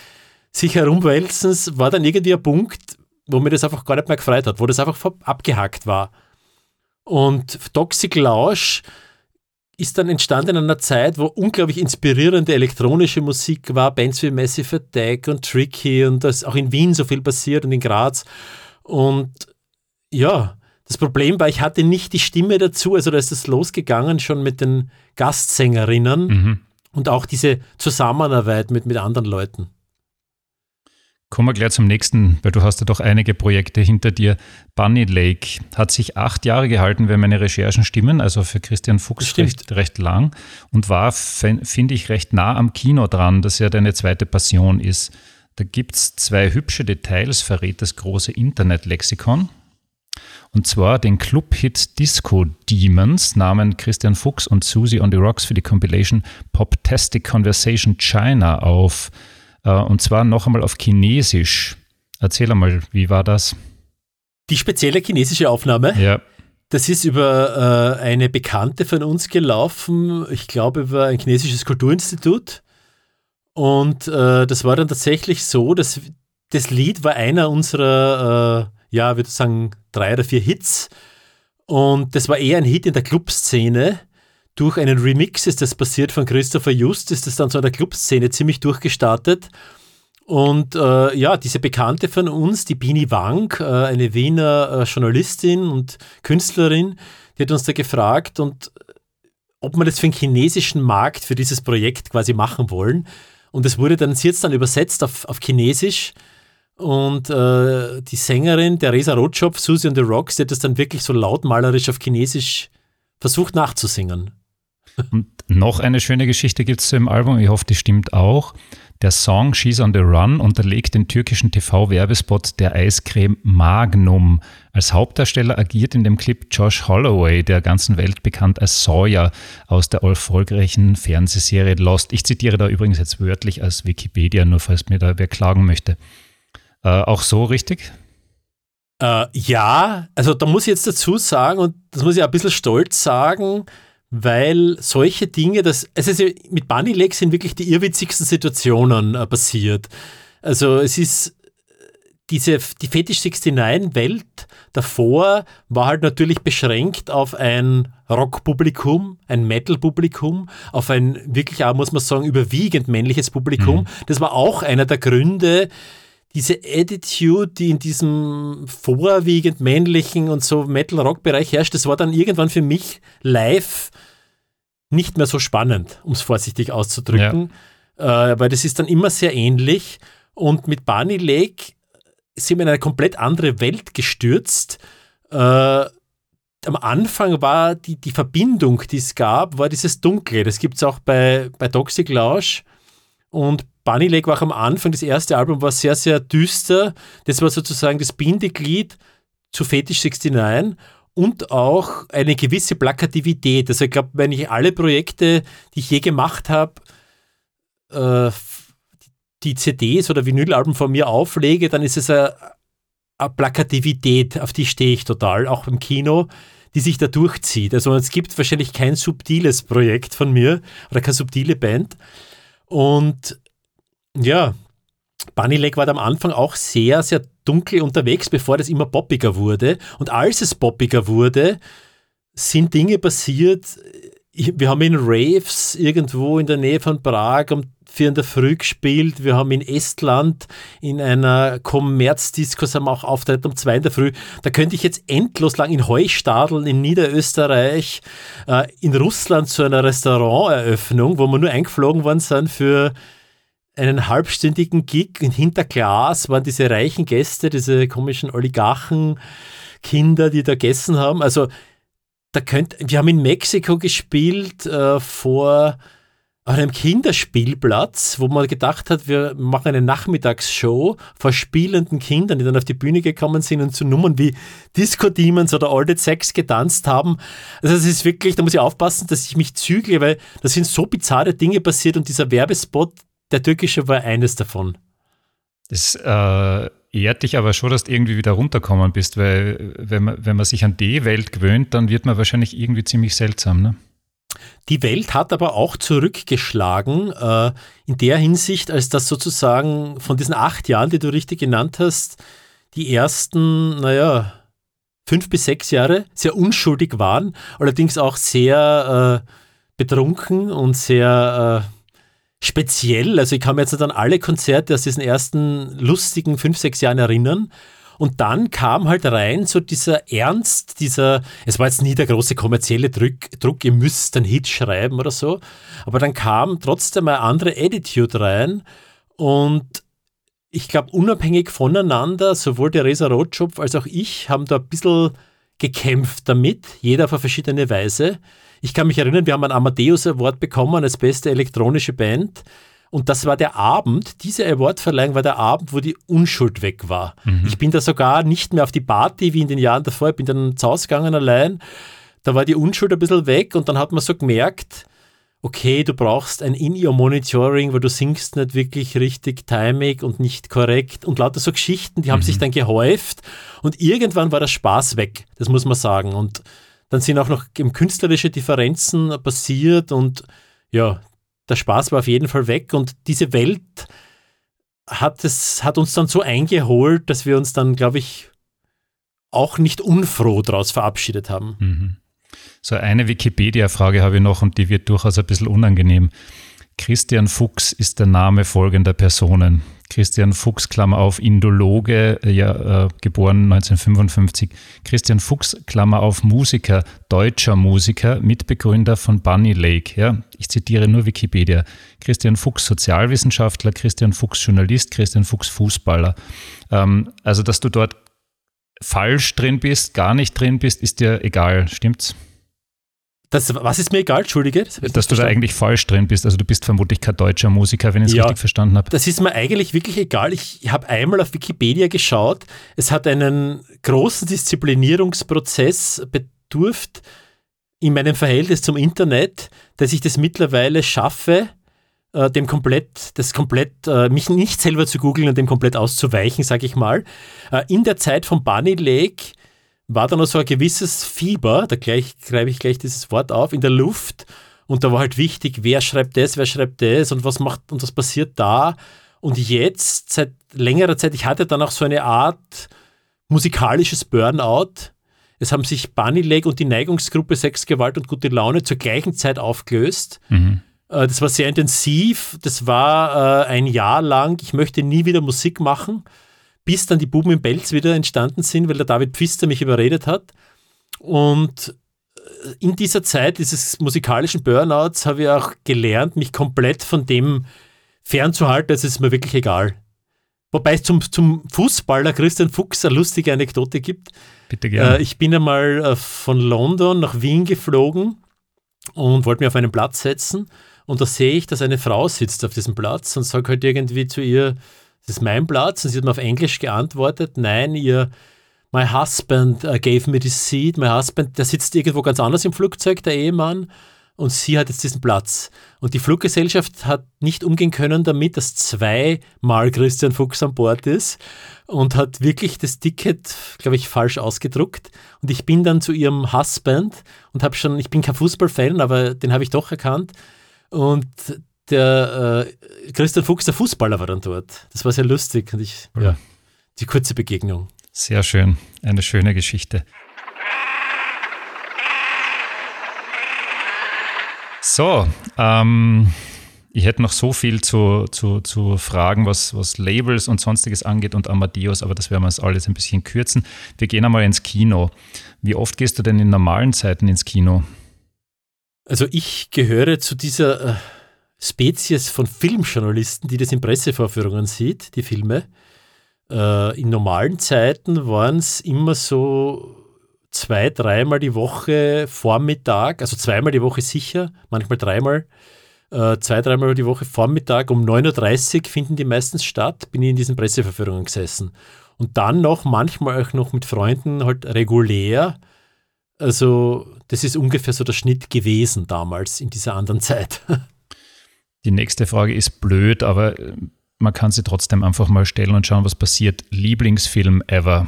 sich herumwälzens, war dann irgendwie ein Punkt, wo mir das einfach gar nicht mehr gefreut hat, wo das einfach abgehackt war. Und Toxic Lounge ist dann entstanden in einer Zeit, wo unglaublich inspirierende elektronische Musik war, Bands wie Massive Attack und Tricky und das auch in Wien so viel passiert und in Graz. Und ja, das Problem war, ich hatte nicht die Stimme dazu, also da ist es losgegangen schon mit den Gastsängerinnen mhm. und auch diese Zusammenarbeit mit, mit anderen Leuten. Kommen wir gleich zum nächsten, weil du hast ja doch einige Projekte hinter dir. Bunny Lake hat sich acht Jahre gehalten, wenn meine Recherchen stimmen, also für Christian Fuchs recht, recht lang und war, finde ich, recht nah am Kino dran, das ja deine zweite Passion ist. Da gibt es zwei hübsche Details, verrät das große Internetlexikon. Und zwar den Club-Hit Disco Demons nahmen Christian Fuchs und Susie on the Rocks für die Compilation Poptastic Conversation China auf. Äh, und zwar noch einmal auf Chinesisch. Erzähl einmal, wie war das? Die spezielle chinesische Aufnahme? Ja. Das ist über äh, eine Bekannte von uns gelaufen, ich glaube über ein chinesisches Kulturinstitut. Und äh, das war dann tatsächlich so, dass das Lied war einer unserer, äh, ja, würde ich sagen, drei oder vier Hits. Und das war eher ein Hit in der Clubszene. Durch einen Remix ist das passiert von Christopher Just, ist das dann so in der Clubszene ziemlich durchgestartet. Und äh, ja, diese Bekannte von uns, die Bini Wang, äh, eine Wiener äh, Journalistin und Künstlerin, die hat uns da gefragt, und äh, ob wir das für den chinesischen Markt für dieses Projekt quasi machen wollen. Und es wurde dann, sie jetzt dann übersetzt auf, auf Chinesisch. Und äh, die Sängerin, Theresa Rotschopf, Susie and the Rocks, die hat das dann wirklich so lautmalerisch auf Chinesisch versucht nachzusingen. Und noch eine schöne Geschichte gibt es zu dem Album, ich hoffe, die stimmt auch. Der Song She's on the Run unterlegt den türkischen TV-Werbespot der Eiscreme Magnum. Als Hauptdarsteller agiert in dem Clip Josh Holloway, der ganzen Welt bekannt als Sawyer aus der erfolgreichen Fernsehserie Lost. Ich zitiere da übrigens jetzt wörtlich als Wikipedia, nur falls mir da wer klagen möchte. Äh, auch so richtig? Äh, ja, also da muss ich jetzt dazu sagen, und das muss ich ein bisschen stolz sagen, weil solche Dinge, das, ja, mit Bunny Leg sind wirklich die irrwitzigsten Situationen äh, passiert. Also es ist diese, die Fetish 69 Welt davor war halt natürlich beschränkt auf ein Rock-Publikum, ein Metal-Publikum, auf ein wirklich auch, muss man sagen, überwiegend männliches Publikum. Mhm. Das war auch einer der Gründe, diese Attitude, die in diesem vorwiegend männlichen und so Metal-Rock-Bereich herrscht, das war dann irgendwann für mich live nicht mehr so spannend, um es vorsichtig auszudrücken, ja. äh, weil das ist dann immer sehr ähnlich und mit Barney Lake sind wir in eine komplett andere Welt gestürzt. Äh, am Anfang war die, die Verbindung, die es gab, war dieses Dunkle. Das gibt es auch bei, bei Toxic Lounge. Und Bunny Lake war am Anfang, das erste Album war sehr, sehr düster. Das war sozusagen das Bindeglied zu Fetish 69 und auch eine gewisse Plakativität. Also ich glaube, wenn ich alle Projekte, die ich je gemacht habe, äh, die CDs oder Vinylalben von mir auflege, dann ist es eine, eine Plakativität, auf die stehe ich total, auch im Kino, die sich da durchzieht. Also es gibt wahrscheinlich kein subtiles Projekt von mir oder keine subtile Band. Und ja, Bunny Lake war am Anfang auch sehr, sehr dunkel unterwegs, bevor das immer poppiger wurde. Und als es poppiger wurde, sind Dinge passiert. Wir haben in Raves irgendwo in der Nähe von Prag um vier in der Früh gespielt. Wir haben in Estland in einer Kommerzdisco auch Auftritt um zwei in der Früh. Da könnte ich jetzt endlos lang in Heustadeln in Niederösterreich, äh, in Russland zu einer Restauranteröffnung, wo wir nur eingeflogen worden sind für einen halbstündigen Gig und hinter Glas waren diese reichen Gäste, diese komischen Oligarchenkinder, die da gegessen haben. Also da könnt, wir haben in Mexiko gespielt äh, vor einem Kinderspielplatz, wo man gedacht hat, wir machen eine Nachmittagsshow vor spielenden Kindern, die dann auf die Bühne gekommen sind und zu Nummern wie Disco Demons oder All the Sex getanzt haben. Also es ist wirklich, da muss ich aufpassen, dass ich mich zügle, weil da sind so bizarre Dinge passiert und dieser Werbespot, der türkische war eines davon. Das äh, ehrt dich aber schon, dass du irgendwie wieder runterkommen bist, weil wenn man, wenn man sich an die Welt gewöhnt, dann wird man wahrscheinlich irgendwie ziemlich seltsam, ne? Die Welt hat aber auch zurückgeschlagen, äh, in der Hinsicht, als das sozusagen von diesen acht Jahren, die du richtig genannt hast, die ersten, naja, fünf bis sechs Jahre sehr unschuldig waren, allerdings auch sehr äh, betrunken und sehr äh, speziell. Also ich kann mir jetzt nicht an alle Konzerte aus diesen ersten lustigen fünf, sechs Jahren erinnern. Und dann kam halt rein so dieser Ernst, dieser, es war jetzt nie der große kommerzielle Druck, Druck ihr müsst einen Hit schreiben oder so, aber dann kam trotzdem eine andere Attitude rein und ich glaube, unabhängig voneinander, sowohl der Resa Rotschopf als auch ich haben da ein bisschen gekämpft damit, jeder auf eine verschiedene Weise. Ich kann mich erinnern, wir haben einen Amadeus Award bekommen als beste elektronische Band. Und das war der Abend, diese Awardverleihung war der Abend, wo die Unschuld weg war. Mhm. Ich bin da sogar nicht mehr auf die Party wie in den Jahren davor, ich bin dann ins Haus gegangen allein. Da war die Unschuld ein bisschen weg und dann hat man so gemerkt, okay, du brauchst ein In-Ear-Monitoring, weil du singst nicht wirklich richtig timing und nicht korrekt und lauter so Geschichten, die haben mhm. sich dann gehäuft und irgendwann war der Spaß weg, das muss man sagen. Und dann sind auch noch künstlerische Differenzen passiert und ja, der Spaß war auf jeden Fall weg und diese Welt hat, es, hat uns dann so eingeholt, dass wir uns dann, glaube ich, auch nicht unfroh daraus verabschiedet haben. Mhm. So eine Wikipedia-Frage habe ich noch und die wird durchaus ein bisschen unangenehm. Christian Fuchs ist der Name folgender Personen. Christian Fuchs, Klammer auf, Indologe, äh, ja, äh, geboren 1955. Christian Fuchs, Klammer auf, Musiker, deutscher Musiker, Mitbegründer von Bunny Lake. Ja, ich zitiere nur Wikipedia. Christian Fuchs, Sozialwissenschaftler, Christian Fuchs, Journalist, Christian Fuchs, Fußballer. Ähm, also, dass du dort falsch drin bist, gar nicht drin bist, ist dir egal, stimmt's? Das, was ist mir egal, Entschuldige? Das Dass du da eigentlich falsch drin bist. Also du bist vermutlich kein deutscher Musiker, wenn ich es ja, richtig verstanden habe. Das ist mir eigentlich wirklich egal. Ich habe einmal auf Wikipedia geschaut. Es hat einen großen Disziplinierungsprozess bedurft in meinem Verhältnis zum Internet, dass ich das mittlerweile schaffe, äh, dem komplett, das komplett, äh, mich nicht selber zu googeln und dem komplett auszuweichen, sage ich mal. Äh, in der Zeit von Bunny Lake war da noch so ein gewisses Fieber, da gleich, greife ich gleich dieses Wort auf, in der Luft. Und da war halt wichtig, wer schreibt das, wer schreibt das und was macht und was passiert da. Und jetzt, seit längerer Zeit, ich hatte dann auch so eine Art musikalisches Burnout. Es haben sich Bunny Leg und die Neigungsgruppe Sex, Gewalt und gute Laune zur gleichen Zeit aufgelöst. Mhm. Äh, das war sehr intensiv. Das war äh, ein Jahr lang. Ich möchte nie wieder Musik machen bis dann die Buben im Belz wieder entstanden sind, weil der David Pfister mich überredet hat. Und äh, in dieser Zeit dieses musikalischen Burnouts habe ich auch gelernt, mich komplett von dem fernzuhalten. Es ist mir wirklich egal. Wobei es zum, zum Fußballer Christian Fuchs eine lustige Anekdote gibt. Bitte gerne. Äh, ich bin einmal äh, von London nach Wien geflogen und wollte mich auf einen Platz setzen. Und da sehe ich, dass eine Frau sitzt auf diesem Platz und sage halt irgendwie zu ihr, das ist mein Platz. Und sie hat mir auf Englisch geantwortet, nein, ihr, my husband uh, gave me this seat. My husband, der sitzt irgendwo ganz anders im Flugzeug, der Ehemann. Und sie hat jetzt diesen Platz. Und die Fluggesellschaft hat nicht umgehen können damit, dass zweimal Christian Fuchs an Bord ist und hat wirklich das Ticket, glaube ich, falsch ausgedruckt. Und ich bin dann zu ihrem Husband und habe schon, ich bin kein Fußballfan, aber den habe ich doch erkannt. Und der äh, Christian Fuchs, der Fußballer, war dann dort. Das war sehr lustig und ich, ja, die kurze Begegnung. Sehr schön, eine schöne Geschichte. So, ähm, ich hätte noch so viel zu, zu, zu fragen, was, was Labels und sonstiges angeht und Amadeus, aber das werden wir uns alles ein bisschen kürzen. Wir gehen einmal ins Kino. Wie oft gehst du denn in normalen Zeiten ins Kino? Also ich gehöre zu dieser äh, Spezies von Filmjournalisten, die das in Pressevorführungen sieht, die Filme. Äh, in normalen Zeiten waren es immer so zwei, dreimal die Woche Vormittag, also zweimal die Woche sicher, manchmal dreimal, äh, zwei, dreimal die Woche Vormittag um 9.30 Uhr finden die meistens statt, bin ich in diesen Presseverführungen gesessen. Und dann noch manchmal auch noch mit Freunden halt regulär. Also das ist ungefähr so der Schnitt gewesen damals in dieser anderen [LAUGHS] Zeit. Die nächste Frage ist blöd, aber äh, man kann sie trotzdem einfach mal stellen und schauen, was passiert. Lieblingsfilm ever?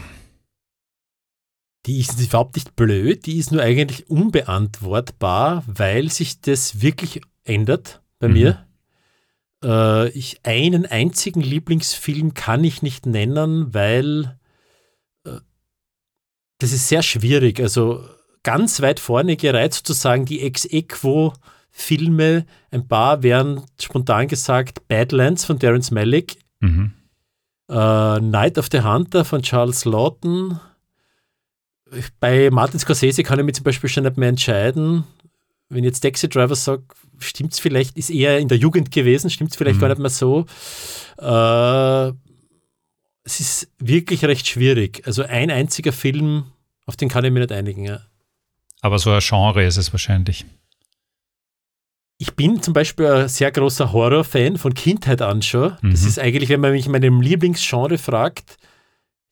Die ist überhaupt nicht blöd, die ist nur eigentlich unbeantwortbar, weil sich das wirklich ändert bei mhm. mir. Äh, ich, einen einzigen Lieblingsfilm kann ich nicht nennen, weil äh, das ist sehr schwierig. Also ganz weit vorne gereiht sozusagen die Ex-Equo Filme. Ein paar wären spontan gesagt Badlands von Terence Malick, mhm. äh, Night of the Hunter von Charles Lawton. Bei Martin Scorsese kann ich mich zum Beispiel schon nicht mehr entscheiden. Wenn jetzt Taxi Driver sagt, stimmt es vielleicht, ist eher in der Jugend gewesen, stimmt es vielleicht mhm. gar nicht mehr so. Äh, es ist wirklich recht schwierig. Also ein einziger Film, auf den kann ich mich nicht einigen. Ja. Aber so ein Genre ist es wahrscheinlich. Ich bin zum Beispiel ein sehr großer Horror-Fan von Kindheit an schon. Mhm. Das ist eigentlich, wenn man mich in meinem Lieblingsgenre fragt,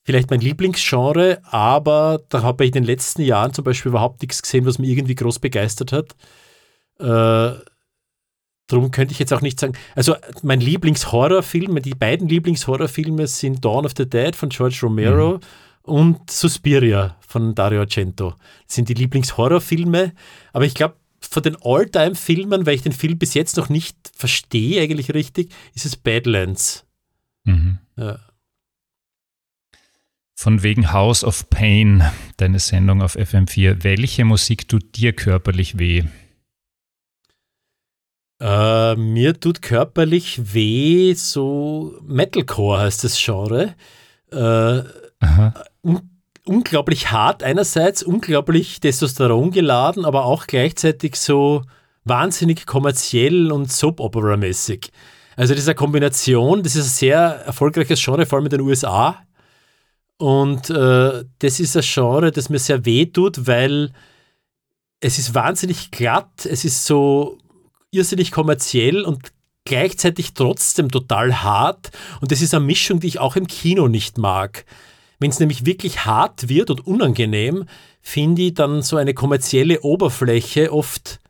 vielleicht mein Lieblingsgenre, aber da habe ich in den letzten Jahren zum Beispiel überhaupt nichts gesehen, was mich irgendwie groß begeistert hat. Äh, Darum könnte ich jetzt auch nicht sagen. Also, mein Lieblingshorrorfilm, die beiden Lieblingshorrorfilme sind Dawn of the Dead von George Romero mhm. und Suspiria von Dario Argento. Das sind die Lieblingshorrorfilme. Aber ich glaube, von den All-Time-Filmen, weil ich den Film bis jetzt noch nicht verstehe, eigentlich richtig, ist es Badlands. Mhm. Ja. Von wegen House of Pain, deine Sendung auf FM4. Welche Musik tut dir körperlich weh? Äh, mir tut körperlich weh, so Metalcore heißt das Genre. Äh, un unglaublich hart einerseits, unglaublich Testosteron geladen, aber auch gleichzeitig so wahnsinnig kommerziell und Soap-Opera-mäßig. Also diese Kombination, das ist ein sehr erfolgreiches Genre, vor allem in den USA. Und äh, das ist ein Genre, das mir sehr weh tut, weil es ist wahnsinnig glatt, es ist so irrsinnig kommerziell und gleichzeitig trotzdem total hart. Und das ist eine Mischung, die ich auch im Kino nicht mag. Wenn es nämlich wirklich hart wird und unangenehm, finde ich dann so eine kommerzielle Oberfläche oft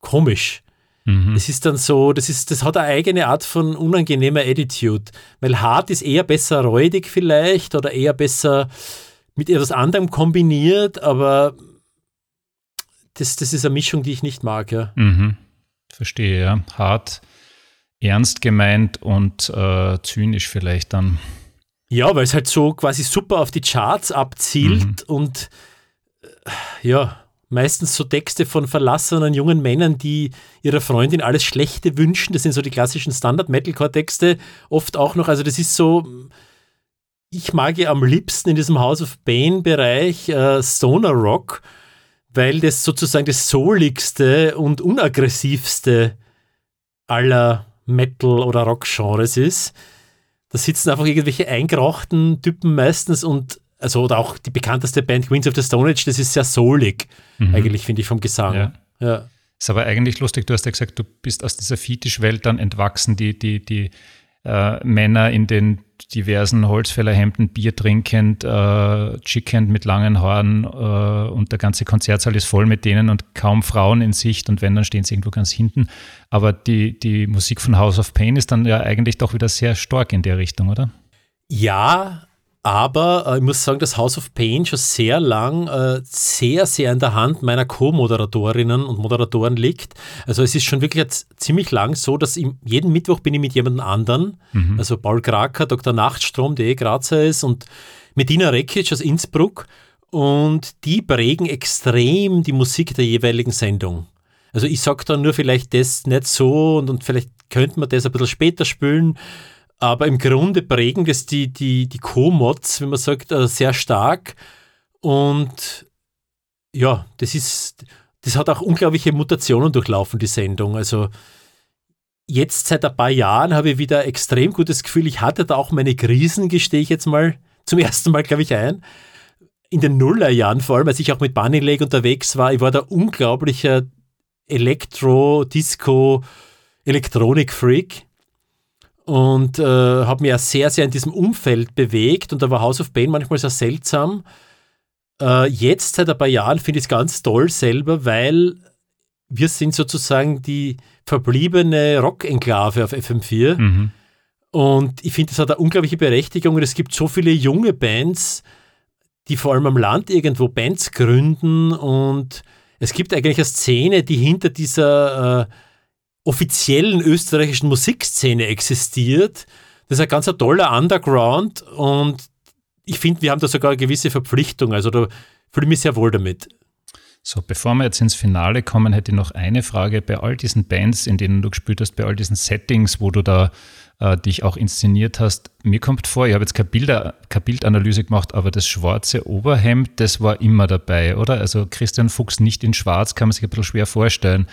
komisch. Mhm. Es ist dann so, das, ist, das hat eine eigene Art von unangenehmer Attitude. Weil hart ist eher besser räudig vielleicht oder eher besser mit etwas anderem kombiniert, aber das, das ist eine Mischung, die ich nicht mag. Ja. Mhm. Verstehe, ja. Hart, ernst gemeint und äh, zynisch vielleicht dann. Ja, weil es halt so quasi super auf die Charts abzielt mhm. und äh, ja, meistens so Texte von verlassenen jungen Männern, die ihrer Freundin alles Schlechte wünschen. Das sind so die klassischen Standard-Metalcore-Texte. Oft auch noch, also das ist so, ich mag ja am liebsten in diesem House of Pain-Bereich äh, Stoner Rock weil das sozusagen das souligste und unaggressivste aller Metal- oder Rock-Genres ist. Da sitzen einfach irgendwelche eingerauchten Typen meistens und also oder auch die bekannteste Band Queens of the Stone Age, das ist sehr soulig, mhm. eigentlich, finde ich, vom Gesang. Ja. ja. Ist aber eigentlich lustig, du hast ja gesagt, du bist aus dieser Fetischwelt dann entwachsen, die, die, die äh, Männer in den diversen Holzfällerhemden, Bier trinkend, äh, chickend mit langen Haaren äh, und der ganze Konzertsaal ist voll mit denen und kaum Frauen in Sicht und wenn, dann stehen sie irgendwo ganz hinten. Aber die, die Musik von House of Pain ist dann ja eigentlich doch wieder sehr stark in der Richtung, oder? Ja, aber äh, ich muss sagen, dass House of Pain schon sehr lang äh, sehr, sehr in der Hand meiner Co-Moderatorinnen und Moderatoren liegt. Also es ist schon wirklich jetzt ziemlich lang so, dass ich, jeden Mittwoch bin ich mit jemandem anderen, mhm. also Paul Kraker, Dr. Nachtstrom, der eh Grazer ist, und Medina Rekic aus Innsbruck. Und die prägen extrem die Musik der jeweiligen Sendung. Also ich sage dann nur vielleicht das nicht so und, und vielleicht könnte man das ein bisschen später spülen. Aber im Grunde prägen das die, die, die Co-Mods, wenn man sagt, äh, sehr stark. Und ja, das ist, das hat auch unglaubliche Mutationen durchlaufen, die Sendung. Also jetzt seit ein paar Jahren habe ich wieder extrem gutes Gefühl. Ich hatte da auch meine Krisen, gestehe ich jetzt mal [LAUGHS] zum ersten Mal, glaube ich, ein. In den Nullerjahren vor allem, als ich auch mit Bunny Lake unterwegs war, ich war da unglaublicher Elektro, Disco, Elektronik-Freak und äh, habe mich ja sehr, sehr in diesem Umfeld bewegt und da war House of Pain manchmal sehr seltsam. Äh, jetzt, seit ein paar Jahren, finde ich es ganz toll selber, weil wir sind sozusagen die verbliebene Rock-Enklave auf FM4. Mhm. Und ich finde, das hat eine unglaubliche Berechtigung und es gibt so viele junge Bands, die vor allem am Land irgendwo Bands gründen und es gibt eigentlich eine Szene, die hinter dieser äh, offiziellen österreichischen Musikszene existiert. Das ist ein ganz toller Underground und ich finde, wir haben da sogar eine gewisse Verpflichtung. Also da fühle ich mich sehr wohl damit. So, bevor wir jetzt ins Finale kommen, hätte ich noch eine Frage. Bei all diesen Bands, in denen du gespielt hast, bei all diesen Settings, wo du da äh, dich auch inszeniert hast, mir kommt vor, ich habe jetzt keine, Bilder, keine Bildanalyse gemacht, aber das schwarze Oberhemd, das war immer dabei, oder? Also Christian Fuchs nicht in schwarz, kann man sich ein bisschen schwer vorstellen.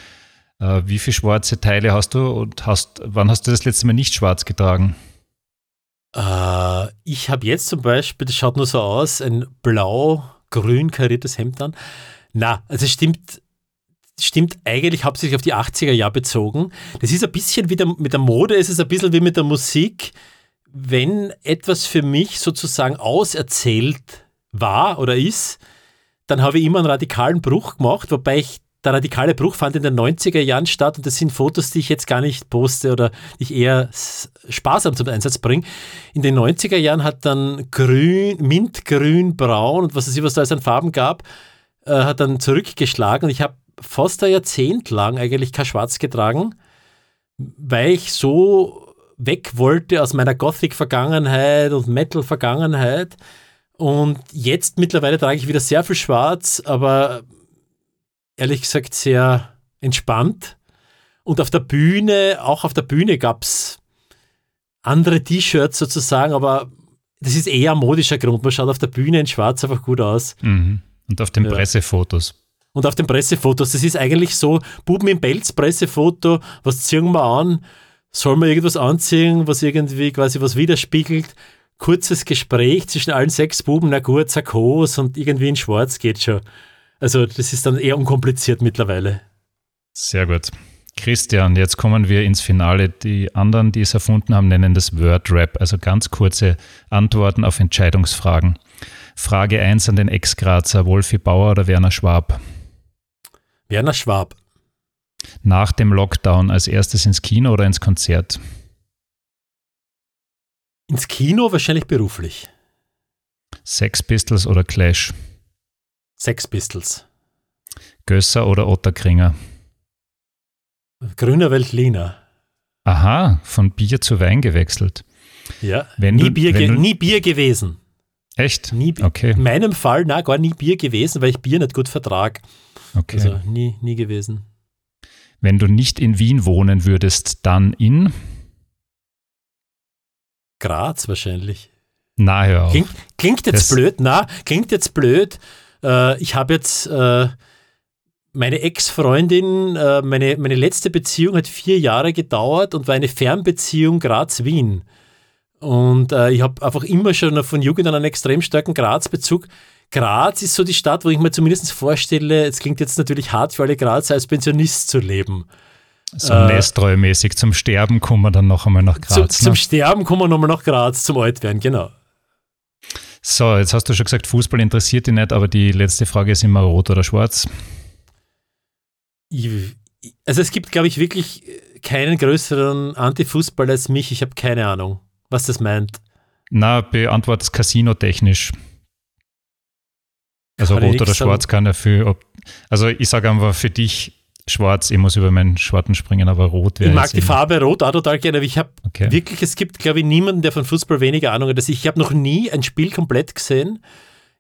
Äh, wie viele schwarze Teile hast du und hast, wann hast du das letzte Mal nicht schwarz getragen? Äh, ich habe jetzt zum Beispiel, das schaut nur so aus, ein blau-grün kariertes Hemd an. Na, also stimmt, stimmt eigentlich hauptsächlich auf die 80er Jahre bezogen. Das ist ein bisschen wie der, mit der Mode, ist es ein bisschen wie mit der Musik. Wenn etwas für mich sozusagen auserzählt war oder ist, dann habe ich immer einen radikalen Bruch gemacht, wobei ich der radikale Bruch fand in den 90er Jahren statt und das sind Fotos, die ich jetzt gar nicht poste oder ich eher sparsam zum Einsatz bringe. In den 90er Jahren hat dann grün, mintgrün, braun und was es was da als an Farben gab, äh, hat dann zurückgeschlagen und ich habe fast ein Jahrzehnt lang eigentlich kein Schwarz getragen, weil ich so weg wollte aus meiner Gothic-Vergangenheit und Metal-Vergangenheit. Und jetzt mittlerweile trage ich wieder sehr viel Schwarz, aber ehrlich gesagt sehr entspannt. Und auf der Bühne, auch auf der Bühne gab es andere T-Shirts sozusagen, aber das ist eher ein modischer Grund. Man schaut auf der Bühne in Schwarz einfach gut aus. Mhm. Und auf den ja. Pressefotos. Und auf den Pressefotos, das ist eigentlich so, Buben im Pelz, Pressefoto, was ziehen wir an? Soll man irgendwas anziehen, was irgendwie quasi was widerspiegelt? Kurzes Gespräch zwischen allen sechs Buben, na gut, Sakos und irgendwie in Schwarz geht schon. Also das ist dann eher unkompliziert mittlerweile. Sehr gut. Christian, jetzt kommen wir ins Finale. Die anderen, die es erfunden haben, nennen das Word-Rap, also ganz kurze Antworten auf Entscheidungsfragen. Frage 1 an den Ex-Grazer, Wolfi Bauer oder Werner Schwab? Werner Schwab. Nach dem Lockdown als erstes ins Kino oder ins Konzert? Ins Kino wahrscheinlich beruflich. Sex Pistols oder Clash? Sex Pistols. Gösser oder Otterkringer? Grüner Weltliner. Aha, von Bier zu Wein gewechselt. Ja, wenn nie, du, Bier du, nie Bier gewesen. Echt? Nie, okay. In meinem Fall, na, gar nie Bier gewesen, weil ich Bier nicht gut vertrage. Okay. Also nie, nie gewesen. Wenn du nicht in Wien wohnen würdest, dann in? Graz wahrscheinlich. Na, hör auf. Klingt, klingt jetzt das blöd, na, klingt jetzt blöd. Äh, ich habe jetzt äh, meine Ex-Freundin, äh, meine, meine letzte Beziehung hat vier Jahre gedauert und war eine Fernbeziehung Graz-Wien. Und äh, ich habe einfach immer schon von Jugend an einen extrem starken Graz-Bezug. Graz ist so die Stadt, wo ich mir zumindest vorstelle, es klingt jetzt natürlich hart für alle Grazer, als Pensionist zu leben. So äh, zum Sterben kommen wir dann noch einmal nach Graz. Zu, ne? Zum Sterben kommen wir nochmal nach Graz, zum Altwerden, genau. So, jetzt hast du schon gesagt, Fußball interessiert dich nicht, aber die letzte Frage ist immer rot oder schwarz. Also es gibt, glaube ich, wirklich keinen größeren Anti-Fußball als mich. Ich habe keine Ahnung was das meint. Na, beantwortet es kasinotechnisch. Also rot oder schwarz kann er für. Also ich sage einfach für dich schwarz, ich muss über meinen Schwarten springen, aber rot wäre. Ich mag die Farbe rot auch total gerne, aber ich habe okay. wirklich, es gibt, glaube ich, niemanden, der von Fußball weniger Ahnung hat. Ich habe noch nie ein Spiel komplett gesehen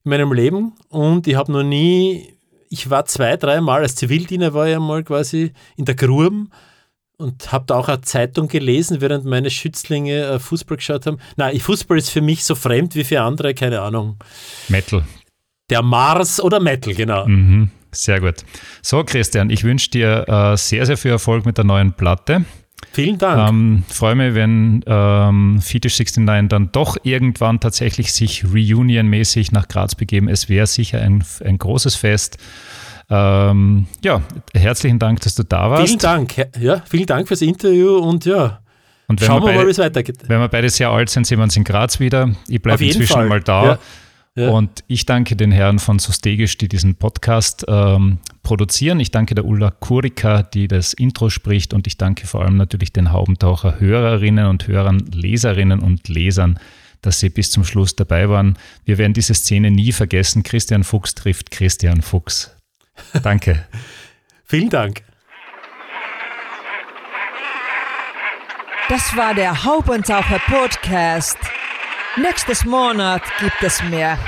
in meinem Leben und ich habe noch nie, ich war zwei, dreimal als Zivildiener war ich einmal quasi in der Grurm und habe da auch eine Zeitung gelesen, während meine Schützlinge äh, Fußball geschaut haben. Nein, Fußball ist für mich so fremd wie für andere, keine Ahnung. Metal. Der Mars oder Metal, genau. Mhm, sehr gut. So, Christian, ich wünsche dir äh, sehr, sehr viel Erfolg mit der neuen Platte. Vielen Dank. Ähm, freue mich, wenn ähm, Fetish 69 dann doch irgendwann tatsächlich sich reunionmäßig nach Graz begeben. Es wäre sicher ein, ein großes Fest. Ähm, ja, herzlichen Dank, dass du da warst. Vielen Dank. Ja, vielen Dank fürs Interview und ja. Und Schauen wir, beide, mal, wie es weitergeht. Wenn wir beide sehr alt sind, sehen wir uns in Graz wieder. Ich bleibe inzwischen Fall. mal da. Ja. Ja. Und ich danke den Herren von Sostegisch, die diesen Podcast ähm, produzieren. Ich danke der Ulla Kurika, die das Intro spricht. Und ich danke vor allem natürlich den Haubentaucher Hörerinnen und Hörern, Leserinnen und Lesern, dass sie bis zum Schluss dabei waren. Wir werden diese Szene nie vergessen. Christian Fuchs trifft Christian Fuchs. Danke. [LAUGHS] Vielen Dank. Das war der Haubentaucher Podcast. Nächstes Monat gibt es mehr.